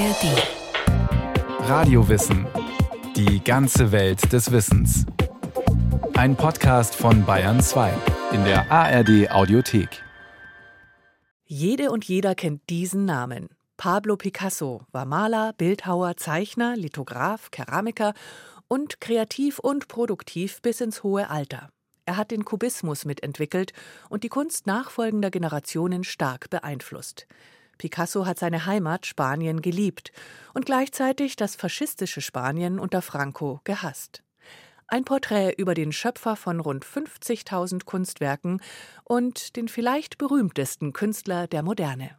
ARD. Radiowissen. Die ganze Welt des Wissens. Ein Podcast von Bayern 2 in der ARD Audiothek. Jede und jeder kennt diesen Namen. Pablo Picasso war Maler, Bildhauer, Zeichner, Lithograf, Keramiker und kreativ und produktiv bis ins hohe Alter. Er hat den Kubismus mitentwickelt und die Kunst nachfolgender Generationen stark beeinflusst. Picasso hat seine Heimat Spanien geliebt und gleichzeitig das faschistische Spanien unter Franco gehasst. Ein Porträt über den Schöpfer von rund 50.000 Kunstwerken und den vielleicht berühmtesten Künstler der Moderne.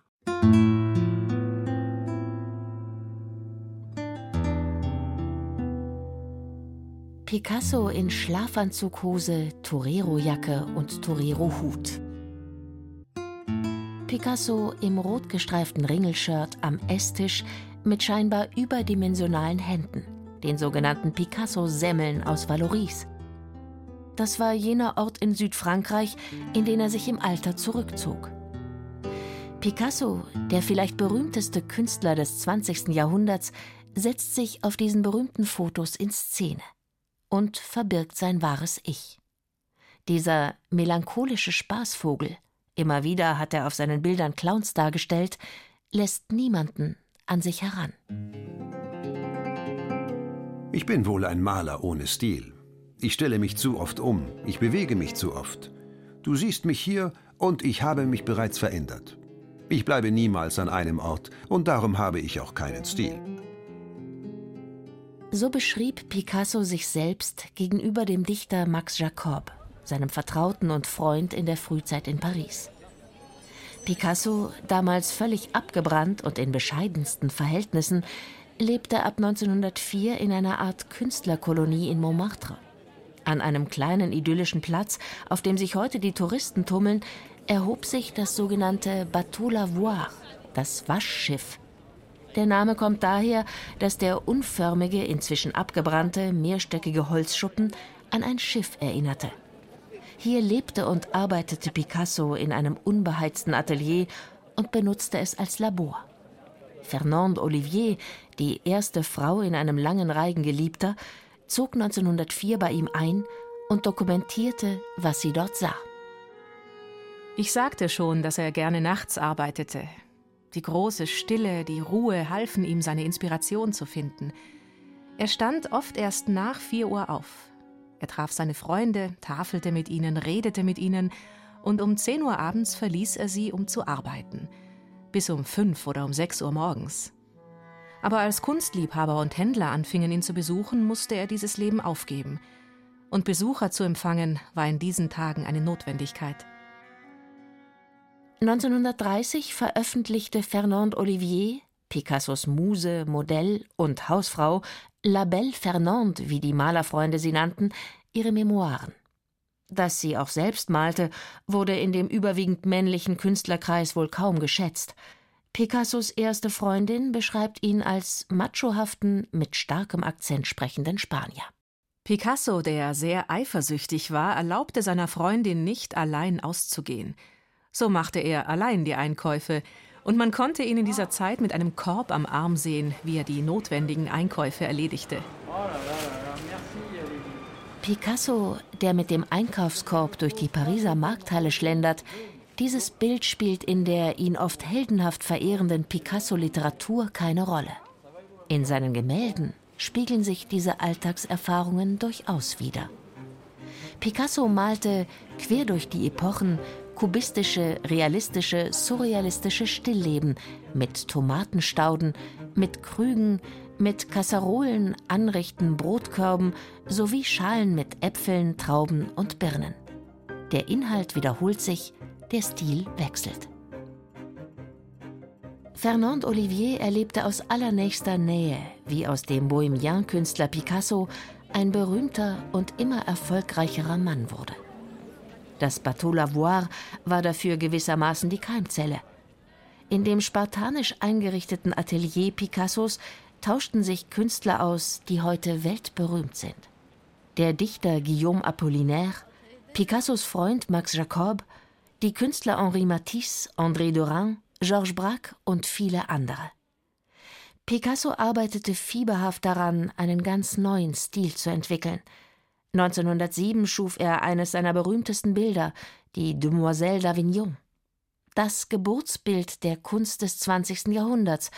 Picasso in Schlafanzughose, Torero-Jacke und Torero-Hut. Picasso im rotgestreiften Ringelshirt am Esstisch mit scheinbar überdimensionalen Händen, den sogenannten Picasso-Semmeln aus Valoris. Das war jener Ort in Südfrankreich, in den er sich im Alter zurückzog. Picasso, der vielleicht berühmteste Künstler des 20. Jahrhunderts, setzt sich auf diesen berühmten Fotos in Szene und verbirgt sein wahres Ich. Dieser melancholische Spaßvogel, immer wieder hat er auf seinen Bildern Clowns dargestellt, lässt niemanden an sich heran. Ich bin wohl ein Maler ohne Stil. Ich stelle mich zu oft um, ich bewege mich zu oft. Du siehst mich hier und ich habe mich bereits verändert. Ich bleibe niemals an einem Ort und darum habe ich auch keinen Stil. So beschrieb Picasso sich selbst gegenüber dem Dichter Max Jacob, seinem Vertrauten und Freund in der Frühzeit in Paris. Picasso, damals völlig abgebrannt und in bescheidensten Verhältnissen, lebte ab 1904 in einer Art Künstlerkolonie in Montmartre. An einem kleinen idyllischen Platz, auf dem sich heute die Touristen tummeln, erhob sich das sogenannte Bateau Lavoir, das Waschschiff, der Name kommt daher, dass der unförmige, inzwischen abgebrannte, mehrstöckige Holzschuppen an ein Schiff erinnerte. Hier lebte und arbeitete Picasso in einem unbeheizten Atelier und benutzte es als Labor. Fernande Olivier, die erste Frau in einem langen Reigen Geliebter, zog 1904 bei ihm ein und dokumentierte, was sie dort sah. Ich sagte schon, dass er gerne nachts arbeitete, die große Stille, die Ruhe halfen ihm, seine Inspiration zu finden. Er stand oft erst nach vier Uhr auf. Er traf seine Freunde, tafelte mit ihnen, redete mit ihnen, und um zehn Uhr abends verließ er sie, um zu arbeiten. Bis um fünf oder um sechs Uhr morgens. Aber als Kunstliebhaber und Händler anfingen, ihn zu besuchen, musste er dieses Leben aufgeben. Und Besucher zu empfangen, war in diesen Tagen eine Notwendigkeit. 1930 veröffentlichte Fernande Olivier, Picassos Muse, Modell und Hausfrau, La Belle Fernande, wie die Malerfreunde sie nannten, ihre Memoiren. Dass sie auch selbst malte, wurde in dem überwiegend männlichen Künstlerkreis wohl kaum geschätzt. Picassos erste Freundin beschreibt ihn als machohaften, mit starkem Akzent sprechenden Spanier. Picasso, der sehr eifersüchtig war, erlaubte seiner Freundin nicht allein auszugehen. So machte er allein die Einkäufe, und man konnte ihn in dieser Zeit mit einem Korb am Arm sehen, wie er die notwendigen Einkäufe erledigte. Picasso, der mit dem Einkaufskorb durch die Pariser Markthalle schlendert, dieses Bild spielt in der ihn oft heldenhaft verehrenden Picasso-Literatur keine Rolle. In seinen Gemälden spiegeln sich diese Alltagserfahrungen durchaus wider. Picasso malte quer durch die Epochen kubistische, realistische, surrealistische Stillleben mit Tomatenstauden, mit Krügen, mit Kasserolen, Anrichten, Brotkörben sowie Schalen mit Äpfeln, Trauben und Birnen. Der Inhalt wiederholt sich, der Stil wechselt. Fernand Olivier erlebte aus allernächster Nähe, wie aus dem Bohemian-Künstler Picasso ein berühmter und immer erfolgreicherer Mann wurde. Das Bateau Lavoir war dafür gewissermaßen die Keimzelle. In dem spartanisch eingerichteten Atelier Picassos tauschten sich Künstler aus, die heute weltberühmt sind. Der Dichter Guillaume Apollinaire, Picassos Freund Max Jacob, die Künstler Henri Matisse, André Derain, Georges Braque und viele andere. Picasso arbeitete fieberhaft daran, einen ganz neuen Stil zu entwickeln. 1907 schuf er eines seiner berühmtesten Bilder, die Demoiselle d'Avignon. Das Geburtsbild der Kunst des 20. Jahrhunderts,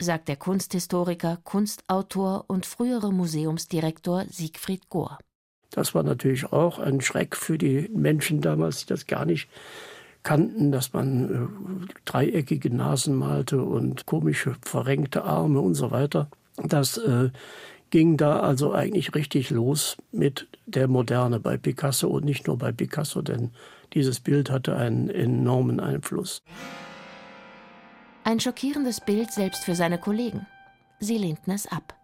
sagt der Kunsthistoriker, Kunstautor und frühere Museumsdirektor Siegfried Gohr. Das war natürlich auch ein Schreck für die Menschen damals, die das gar nicht kannten, dass man äh, dreieckige Nasen malte und komische verrenkte Arme und so weiter. Das äh, ging da also eigentlich richtig los mit der Moderne bei Picasso und nicht nur bei Picasso, denn dieses Bild hatte einen enormen Einfluss. Ein schockierendes Bild selbst für seine Kollegen. Sie lehnten es ab.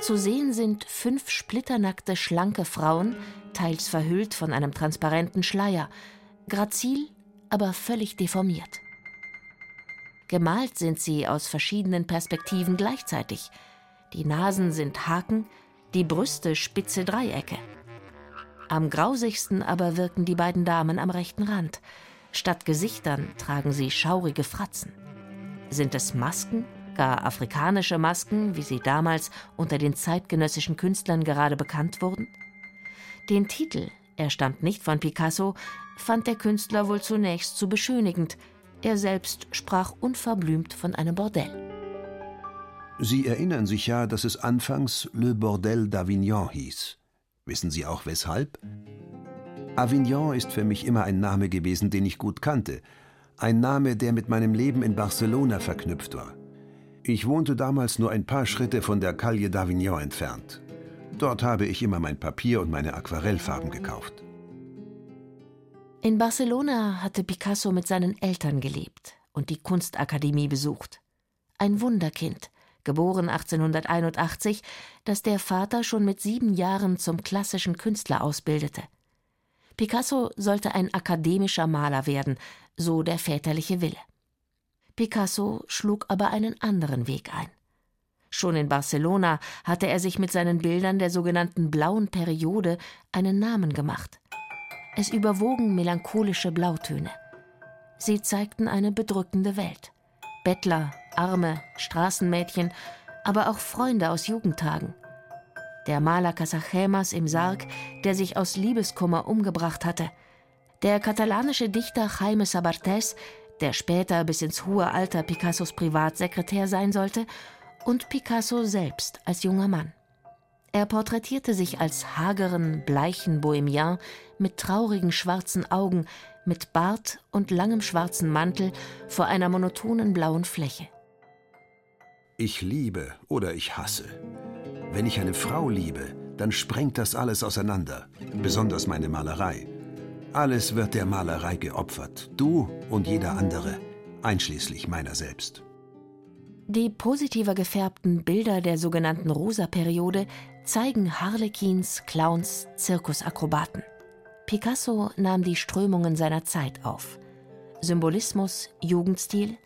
Zu sehen sind fünf splitternackte, schlanke Frauen, teils verhüllt von einem transparenten Schleier, grazil, aber völlig deformiert. Gemalt sind sie aus verschiedenen Perspektiven gleichzeitig. Die Nasen sind Haken, die Brüste spitze Dreiecke. Am grausigsten aber wirken die beiden Damen am rechten Rand. Statt Gesichtern tragen sie schaurige Fratzen. Sind es Masken, gar afrikanische Masken, wie sie damals unter den zeitgenössischen Künstlern gerade bekannt wurden? Den Titel, er stammt nicht von Picasso, fand der Künstler wohl zunächst zu beschönigend. Er selbst sprach unverblümt von einem Bordell. Sie erinnern sich ja, dass es anfangs Le Bordel d'Avignon hieß. Wissen Sie auch weshalb? Avignon ist für mich immer ein Name gewesen, den ich gut kannte. Ein Name, der mit meinem Leben in Barcelona verknüpft war. Ich wohnte damals nur ein paar Schritte von der Calle d'Avignon entfernt. Dort habe ich immer mein Papier und meine Aquarellfarben gekauft. In Barcelona hatte Picasso mit seinen Eltern gelebt und die Kunstakademie besucht. Ein Wunderkind, geboren 1881, das der Vater schon mit sieben Jahren zum klassischen Künstler ausbildete. Picasso sollte ein akademischer Maler werden, so der väterliche Wille. Picasso schlug aber einen anderen Weg ein. Schon in Barcelona hatte er sich mit seinen Bildern der sogenannten blauen Periode einen Namen gemacht. Es überwogen melancholische Blautöne. Sie zeigten eine bedrückende Welt. Bettler, Arme, Straßenmädchen, aber auch Freunde aus Jugendtagen. Der Maler Casagemas im Sarg, der sich aus Liebeskummer umgebracht hatte. Der katalanische Dichter Jaime Sabartés, der später bis ins hohe Alter Picassos Privatsekretär sein sollte, und Picasso selbst als junger Mann. Er porträtierte sich als hageren, bleichen Bohemian mit traurigen schwarzen Augen, mit Bart und langem schwarzen Mantel vor einer monotonen blauen Fläche. Ich liebe oder ich hasse. Wenn ich eine Frau liebe, dann sprengt das alles auseinander, besonders meine Malerei. Alles wird der Malerei geopfert, du und jeder andere, einschließlich meiner selbst. Die positiver gefärbten Bilder der sogenannten Rosa-Periode zeigen Harlequins, Clowns, Zirkusakrobaten. Picasso nahm die Strömungen seiner Zeit auf. Symbolismus, Jugendstil,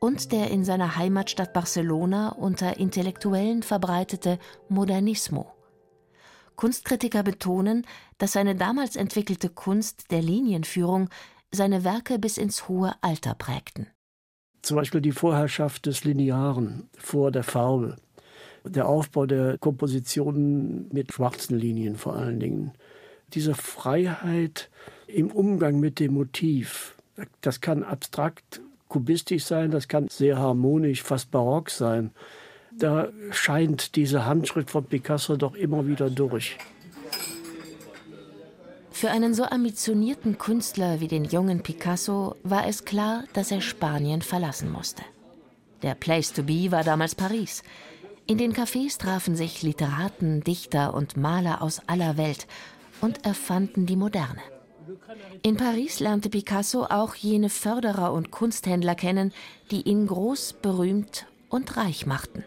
und der in seiner Heimatstadt Barcelona unter Intellektuellen verbreitete Modernismo. Kunstkritiker betonen, dass seine damals entwickelte Kunst der Linienführung seine Werke bis ins hohe Alter prägten. Zum Beispiel die Vorherrschaft des Linearen vor der Farbe, der Aufbau der Kompositionen mit schwarzen Linien vor allen Dingen. Diese Freiheit im Umgang mit dem Motiv, das kann abstrakt kubistisch sein, das kann sehr harmonisch, fast barock sein. Da scheint diese Handschrift von Picasso doch immer wieder durch. Für einen so ambitionierten Künstler wie den jungen Picasso war es klar, dass er Spanien verlassen musste. Der Place to be war damals Paris. In den Cafés trafen sich Literaten, Dichter und Maler aus aller Welt und erfanden die Moderne. In Paris lernte Picasso auch jene Förderer und Kunsthändler kennen, die ihn groß, berühmt und reich machten.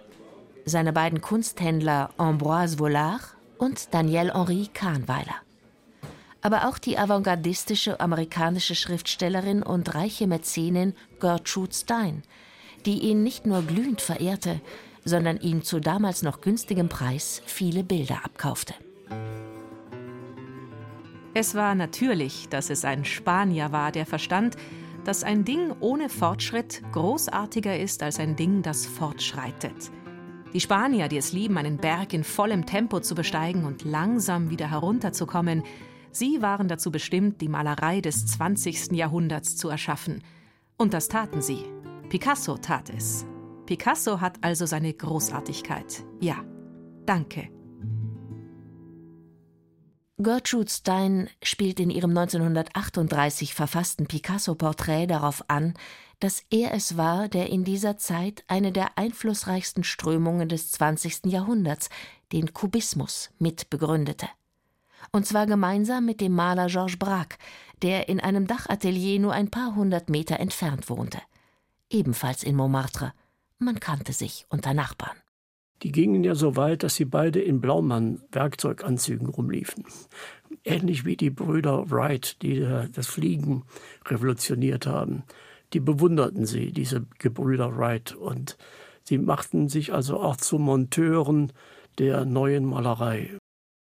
Seine beiden Kunsthändler Ambroise Vollard und Daniel Henri Kahnweiler. Aber auch die avantgardistische amerikanische Schriftstellerin und reiche Mäzenin Gertrude Stein, die ihn nicht nur glühend verehrte, sondern ihm zu damals noch günstigem Preis viele Bilder abkaufte. Es war natürlich, dass es ein Spanier war, der verstand, dass ein Ding ohne Fortschritt großartiger ist als ein Ding, das fortschreitet. Die Spanier, die es lieben, einen Berg in vollem Tempo zu besteigen und langsam wieder herunterzukommen, sie waren dazu bestimmt, die Malerei des 20. Jahrhunderts zu erschaffen. Und das taten sie. Picasso tat es. Picasso hat also seine Großartigkeit. Ja, danke. Gertrude Stein spielt in ihrem 1938 verfassten Picasso-Porträt darauf an, dass er es war, der in dieser Zeit eine der einflussreichsten Strömungen des 20. Jahrhunderts, den Kubismus, mitbegründete. Und zwar gemeinsam mit dem Maler Georges Braque, der in einem Dachatelier nur ein paar hundert Meter entfernt wohnte. Ebenfalls in Montmartre. Man kannte sich unter Nachbarn. Die gingen ja so weit, dass sie beide in Blaumann-Werkzeuganzügen rumliefen. Ähnlich wie die Brüder Wright, die das Fliegen revolutioniert haben. Die bewunderten sie, diese Gebrüder Wright. Und sie machten sich also auch zu Monteuren der neuen Malerei.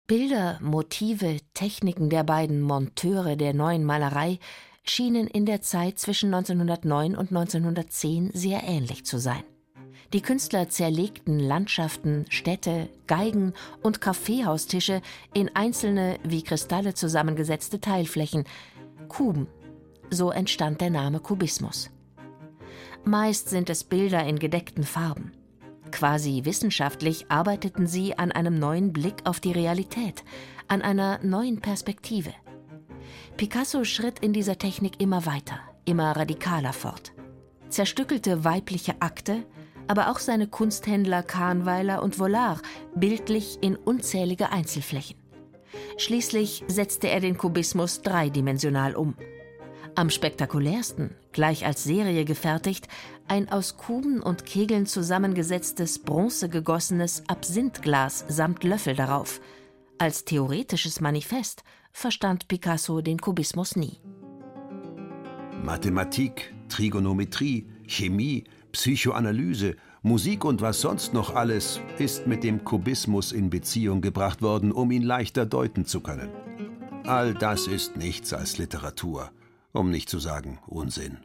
Bilder, Motive, Techniken der beiden Monteure der neuen Malerei schienen in der Zeit zwischen 1909 und 1910 sehr ähnlich zu sein. Die Künstler zerlegten Landschaften, Städte, Geigen und Kaffeehaustische in einzelne wie Kristalle zusammengesetzte Teilflächen, Kuben. So entstand der Name Kubismus. Meist sind es Bilder in gedeckten Farben. Quasi wissenschaftlich arbeiteten sie an einem neuen Blick auf die Realität, an einer neuen Perspektive. Picasso schritt in dieser Technik immer weiter, immer radikaler fort. Zerstückelte weibliche Akte, aber auch seine Kunsthändler Kahnweiler und Vollard bildlich in unzählige Einzelflächen. Schließlich setzte er den Kubismus dreidimensional um. Am spektakulärsten, gleich als Serie gefertigt, ein aus Kuben und Kegeln zusammengesetztes bronzegegossenes Absinthglas samt Löffel darauf. Als theoretisches Manifest verstand Picasso den Kubismus nie. Mathematik, Trigonometrie, Chemie, Psychoanalyse, Musik und was sonst noch alles ist mit dem Kubismus in Beziehung gebracht worden, um ihn leichter deuten zu können. All das ist nichts als Literatur, um nicht zu sagen Unsinn.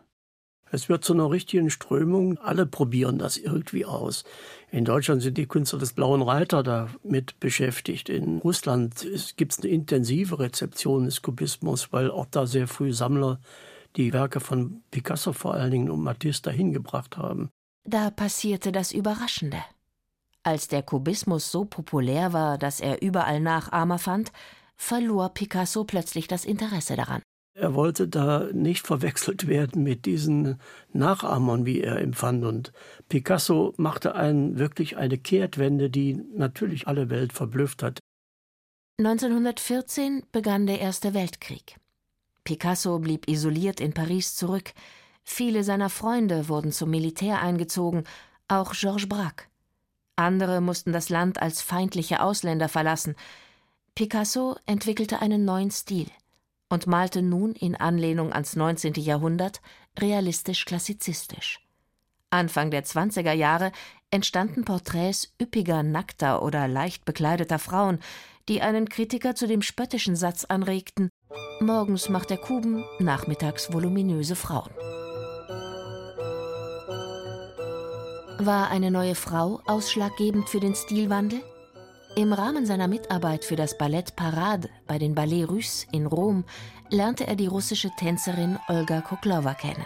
Es wird zu einer richtigen Strömung. Alle probieren das irgendwie aus. In Deutschland sind die Künstler des Blauen Reiter damit beschäftigt. In Russland gibt es eine intensive Rezeption des Kubismus, weil auch da sehr früh Sammler die Werke von Picasso vor allen Dingen und Matisse dahin gebracht haben. Da passierte das Überraschende. Als der Kubismus so populär war, dass er überall Nachahmer fand, verlor Picasso plötzlich das Interesse daran. Er wollte da nicht verwechselt werden mit diesen Nachahmern, wie er empfand. Und Picasso machte einen, wirklich eine Kehrtwende, die natürlich alle Welt verblüfft hat. 1914 begann der Erste Weltkrieg. Picasso blieb isoliert in Paris zurück. Viele seiner Freunde wurden zum Militär eingezogen, auch Georges Braque. Andere mussten das Land als feindliche Ausländer verlassen. Picasso entwickelte einen neuen Stil und malte nun in Anlehnung ans 19. Jahrhundert realistisch-klassizistisch. Anfang der 20er Jahre entstanden Porträts üppiger, nackter oder leicht bekleideter Frauen, die einen Kritiker zu dem spöttischen Satz anregten: Morgens macht er Kuben, nachmittags voluminöse Frauen. War eine neue Frau ausschlaggebend für den Stilwandel? Im Rahmen seiner Mitarbeit für das Ballett Parade bei den Ballets Russes in Rom lernte er die russische Tänzerin Olga Koklova kennen.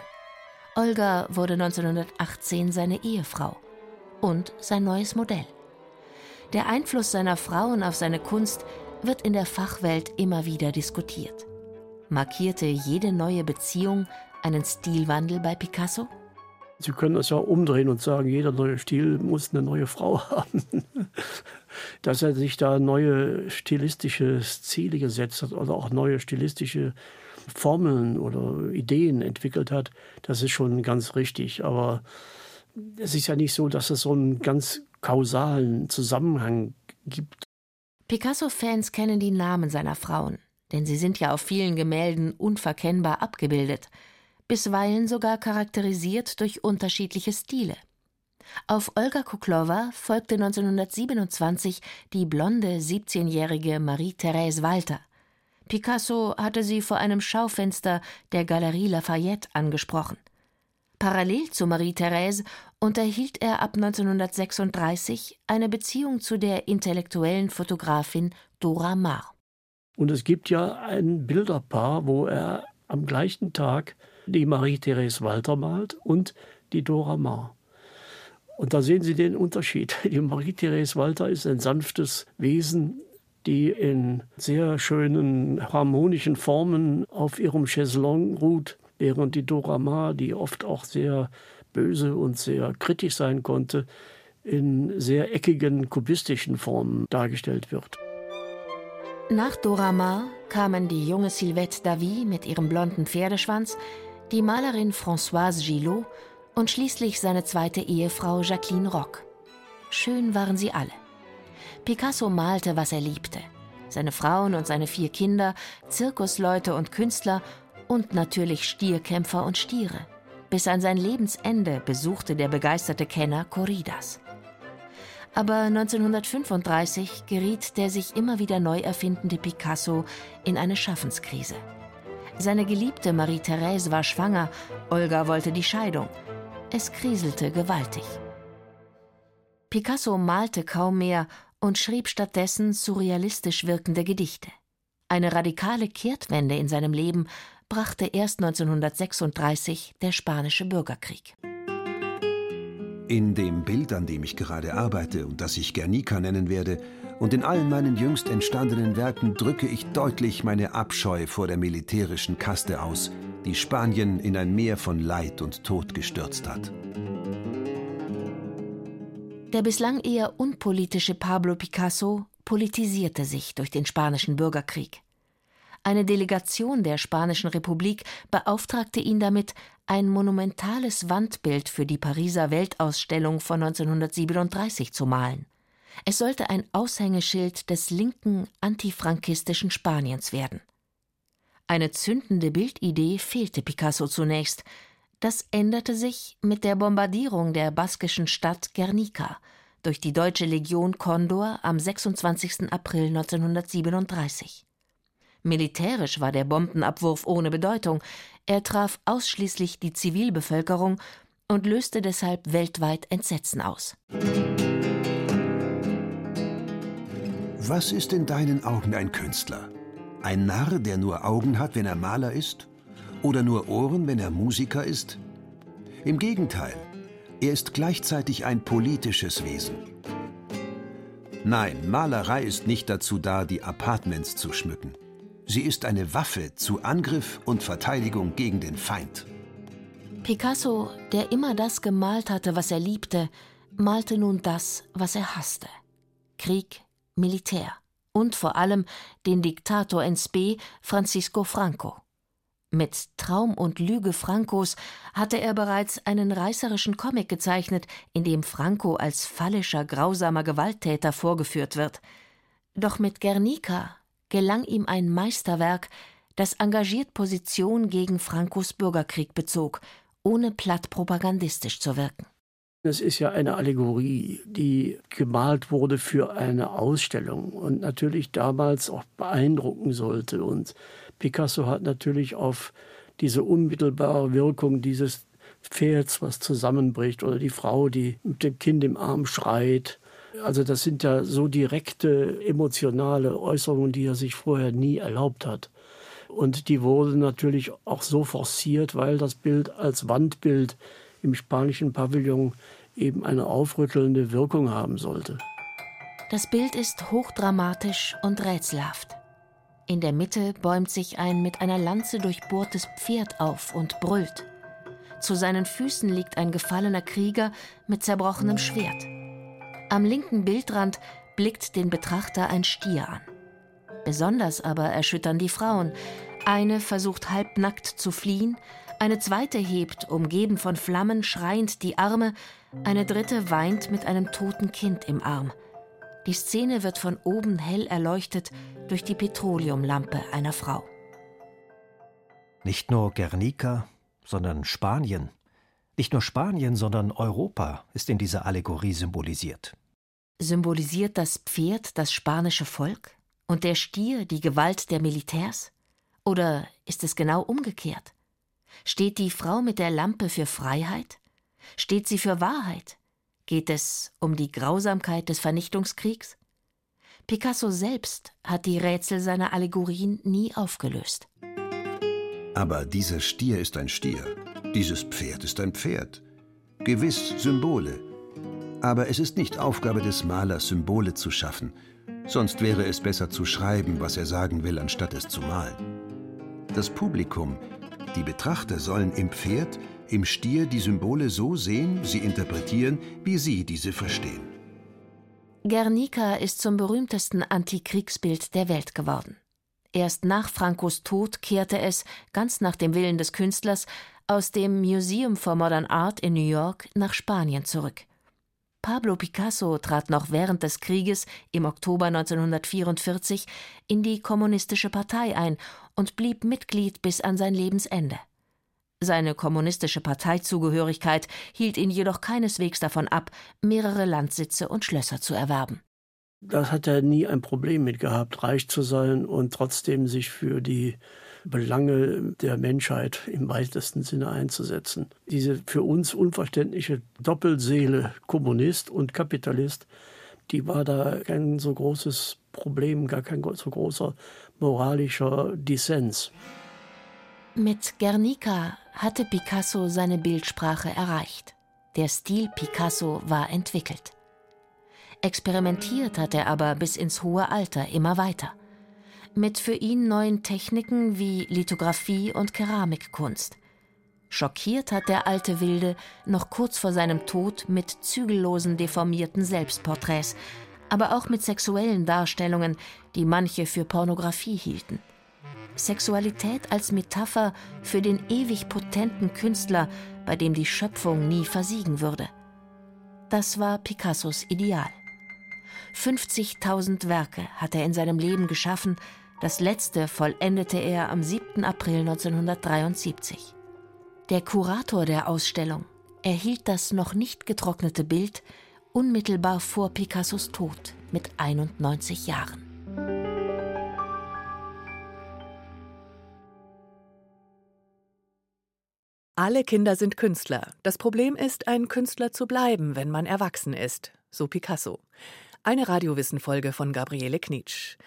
Olga wurde 1918 seine Ehefrau und sein neues Modell. Der Einfluss seiner Frauen auf seine Kunst wird in der Fachwelt immer wieder diskutiert. Markierte jede neue Beziehung einen Stilwandel bei Picasso? Sie können das ja umdrehen und sagen, jeder neue Stil muss eine neue Frau haben. Dass er sich da neue stilistische Ziele gesetzt hat oder auch neue stilistische Formeln oder Ideen entwickelt hat, das ist schon ganz richtig. Aber es ist ja nicht so, dass es so einen ganz kausalen Zusammenhang gibt. Picasso-Fans kennen die Namen seiner Frauen, denn sie sind ja auf vielen Gemälden unverkennbar abgebildet bisweilen sogar charakterisiert durch unterschiedliche Stile. Auf Olga Kuklova folgte 1927 die blonde 17-jährige Marie-Thérèse Walter. Picasso hatte sie vor einem Schaufenster der Galerie Lafayette angesprochen. Parallel zu Marie-Thérèse unterhielt er ab 1936 eine Beziehung zu der intellektuellen Fotografin Dora Maar. Und es gibt ja ein Bilderpaar, wo er am gleichen Tag die Marie-Thérèse Walter malt und die Dora Maar. Und da sehen Sie den Unterschied. Die Marie-Therese Walter ist ein sanftes Wesen, die in sehr schönen harmonischen Formen auf ihrem Chaiselong ruht, während die Dora Maar, die oft auch sehr böse und sehr kritisch sein konnte, in sehr eckigen kubistischen Formen dargestellt wird. Nach Dora kamen die junge Sylvette Davy mit ihrem blonden Pferdeschwanz, die Malerin Françoise Gillot und schließlich seine zweite Ehefrau Jacqueline Rock. Schön waren sie alle. Picasso malte, was er liebte. Seine Frauen und seine vier Kinder, Zirkusleute und Künstler und natürlich Stierkämpfer und Stiere. Bis an sein Lebensende besuchte der begeisterte Kenner Corridas. Aber 1935 geriet der sich immer wieder neu erfindende Picasso in eine Schaffenskrise. Seine geliebte Marie-Thérèse war schwanger, Olga wollte die Scheidung. Es kriselte gewaltig. Picasso malte kaum mehr und schrieb stattdessen surrealistisch wirkende Gedichte. Eine radikale Kehrtwende in seinem Leben brachte erst 1936 der spanische Bürgerkrieg. In dem Bild, an dem ich gerade arbeite und das ich Guernica nennen werde, und in allen meinen jüngst entstandenen Werken drücke ich deutlich meine Abscheu vor der militärischen Kaste aus, die Spanien in ein Meer von Leid und Tod gestürzt hat. Der bislang eher unpolitische Pablo Picasso politisierte sich durch den spanischen Bürgerkrieg. Eine Delegation der Spanischen Republik beauftragte ihn damit, ein monumentales Wandbild für die Pariser Weltausstellung von 1937 zu malen. Es sollte ein Aushängeschild des linken antifrankistischen Spaniens werden. Eine zündende Bildidee fehlte Picasso zunächst. Das änderte sich mit der Bombardierung der baskischen Stadt Guernica durch die deutsche Legion Condor am 26. April 1937. Militärisch war der Bombenabwurf ohne Bedeutung. Er traf ausschließlich die Zivilbevölkerung und löste deshalb weltweit Entsetzen aus. Was ist in deinen Augen ein Künstler? Ein Narr, der nur Augen hat, wenn er Maler ist? Oder nur Ohren, wenn er Musiker ist? Im Gegenteil, er ist gleichzeitig ein politisches Wesen. Nein, Malerei ist nicht dazu da, die Apartments zu schmücken. Sie ist eine Waffe zu Angriff und Verteidigung gegen den Feind. Picasso, der immer das gemalt hatte, was er liebte, malte nun das, was er hasste. Krieg, Militär und vor allem den Diktator ins B, Francisco Franco. Mit Traum und Lüge Francos hatte er bereits einen reißerischen Comic gezeichnet, in dem Franco als phallischer, grausamer Gewalttäter vorgeführt wird. Doch mit Guernica gelang ihm ein Meisterwerk, das engagiert Position gegen Francos Bürgerkrieg bezog, ohne platt propagandistisch zu wirken. Das ist ja eine Allegorie, die gemalt wurde für eine Ausstellung und natürlich damals auch beeindrucken sollte. Und Picasso hat natürlich auf diese unmittelbare Wirkung dieses Pferds, was zusammenbricht, oder die Frau, die mit dem Kind im Arm schreit. Also das sind ja so direkte emotionale Äußerungen, die er sich vorher nie erlaubt hat. Und die wurden natürlich auch so forciert, weil das Bild als Wandbild im spanischen Pavillon eben eine aufrüttelnde Wirkung haben sollte. Das Bild ist hochdramatisch und rätselhaft. In der Mitte bäumt sich ein mit einer Lanze durchbohrtes Pferd auf und brüllt. Zu seinen Füßen liegt ein gefallener Krieger mit zerbrochenem Schwert. Am linken Bildrand blickt den Betrachter ein Stier an. Besonders aber erschüttern die Frauen. Eine versucht halbnackt zu fliehen, eine zweite hebt, umgeben von Flammen, schreiend die Arme, eine dritte weint mit einem toten Kind im Arm. Die Szene wird von oben hell erleuchtet durch die Petroleumlampe einer Frau. Nicht nur Guernica, sondern Spanien. Nicht nur Spanien, sondern Europa ist in dieser Allegorie symbolisiert. Symbolisiert das Pferd das spanische Volk und der Stier die Gewalt der Militärs? Oder ist es genau umgekehrt? Steht die Frau mit der Lampe für Freiheit? Steht sie für Wahrheit? Geht es um die Grausamkeit des Vernichtungskriegs? Picasso selbst hat die Rätsel seiner Allegorien nie aufgelöst. Aber dieser Stier ist ein Stier, dieses Pferd ist ein Pferd. Gewiss Symbole. Aber es ist nicht Aufgabe des Malers, Symbole zu schaffen, sonst wäre es besser zu schreiben, was er sagen will, anstatt es zu malen. Das Publikum, die Betrachter sollen im Pferd, im Stier die Symbole so sehen, sie interpretieren, wie sie diese verstehen. Guernica ist zum berühmtesten Antikriegsbild der Welt geworden. Erst nach Francos Tod kehrte es, ganz nach dem Willen des Künstlers, aus dem Museum for Modern Art in New York nach Spanien zurück. Pablo Picasso trat noch während des Krieges im Oktober 1944 in die Kommunistische Partei ein und blieb Mitglied bis an sein Lebensende. Seine kommunistische Parteizugehörigkeit hielt ihn jedoch keineswegs davon ab, mehrere Landsitze und Schlösser zu erwerben. Das hat er nie ein Problem mit gehabt, reich zu sein und trotzdem sich für die Belange der Menschheit im weitesten Sinne einzusetzen. Diese für uns unverständliche Doppelseele Kommunist und Kapitalist, die war da kein so großes Problem, gar kein so großer moralischer Dissens. Mit Guernica hatte Picasso seine Bildsprache erreicht. Der Stil Picasso war entwickelt. Experimentiert hat er aber bis ins hohe Alter immer weiter. Mit für ihn neuen Techniken wie Lithografie und Keramikkunst. Schockiert hat der alte Wilde noch kurz vor seinem Tod mit zügellosen, deformierten Selbstporträts, aber auch mit sexuellen Darstellungen, die manche für Pornografie hielten. Sexualität als Metapher für den ewig potenten Künstler, bei dem die Schöpfung nie versiegen würde. Das war Picassos Ideal. 50.000 Werke hat er in seinem Leben geschaffen, das letzte vollendete er am 7. April 1973. Der Kurator der Ausstellung erhielt das noch nicht getrocknete Bild unmittelbar vor Picassos Tod mit 91 Jahren. Alle Kinder sind Künstler. Das Problem ist, ein Künstler zu bleiben, wenn man erwachsen ist, so Picasso. Eine Radiowissen-Folge von Gabriele Knitsch.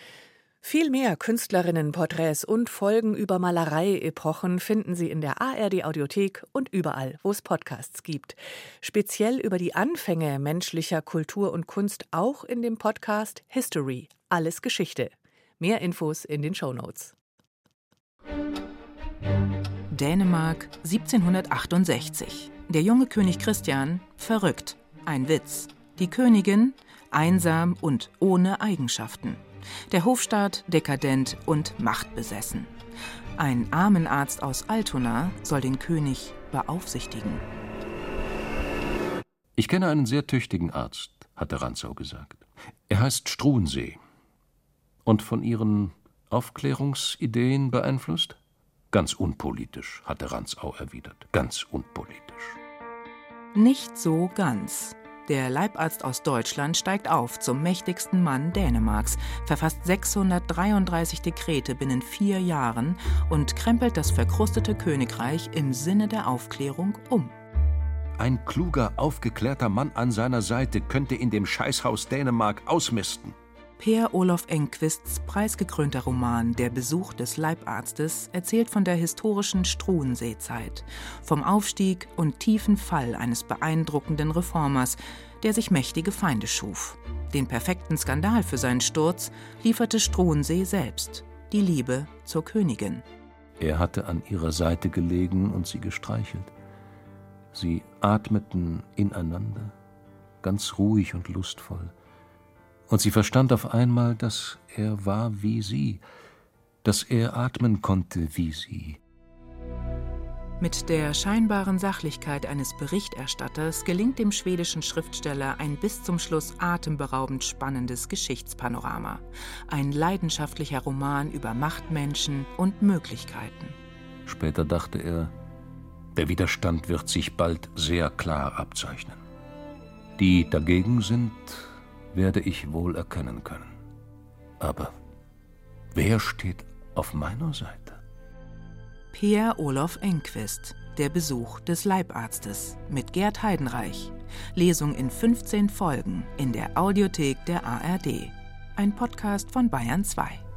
Viel mehr Künstlerinnenporträts und Folgen über Malerei-Epochen finden Sie in der ARD-Audiothek und überall, wo es Podcasts gibt. Speziell über die Anfänge menschlicher Kultur und Kunst auch in dem Podcast History. Alles Geschichte. Mehr Infos in den Show Notes. Dänemark 1768. Der junge König Christian verrückt. Ein Witz. Die Königin einsam und ohne Eigenschaften. Der Hofstaat dekadent und machtbesessen. Ein Armenarzt aus Altona soll den König beaufsichtigen. Ich kenne einen sehr tüchtigen Arzt, hatte Ranzau gesagt. Er heißt Struensee. Und von Ihren Aufklärungsideen beeinflusst? Ganz unpolitisch, hatte Ranzau erwidert. Ganz unpolitisch. Nicht so ganz. Der Leibarzt aus Deutschland steigt auf zum mächtigsten Mann Dänemarks, verfasst 633 Dekrete binnen vier Jahren und krempelt das verkrustete Königreich im Sinne der Aufklärung um. Ein kluger, aufgeklärter Mann an seiner Seite könnte in dem Scheißhaus Dänemark ausmisten. Per Olof Engquists preisgekrönter Roman Der Besuch des Leibarztes erzählt von der historischen Struenseezeit, vom Aufstieg und tiefen Fall eines beeindruckenden Reformers, der sich mächtige Feinde schuf. Den perfekten Skandal für seinen Sturz lieferte Struensee selbst, die Liebe zur Königin. Er hatte an ihrer Seite gelegen und sie gestreichelt. Sie atmeten ineinander, ganz ruhig und lustvoll und sie verstand auf einmal, dass er war wie sie, dass er atmen konnte wie sie. Mit der scheinbaren Sachlichkeit eines Berichterstatters gelingt dem schwedischen Schriftsteller ein bis zum Schluss atemberaubend spannendes Geschichtspanorama. Ein leidenschaftlicher Roman über Machtmenschen und Möglichkeiten. Später dachte er, der Widerstand wird sich bald sehr klar abzeichnen. Die dagegen sind, werde ich wohl erkennen können. Aber wer steht auf meiner Seite? Peer Olof Enquist, Der Besuch des Leibarztes mit Gerd Heidenreich. Lesung in 15 Folgen in der Audiothek der ARD. Ein Podcast von Bayern 2.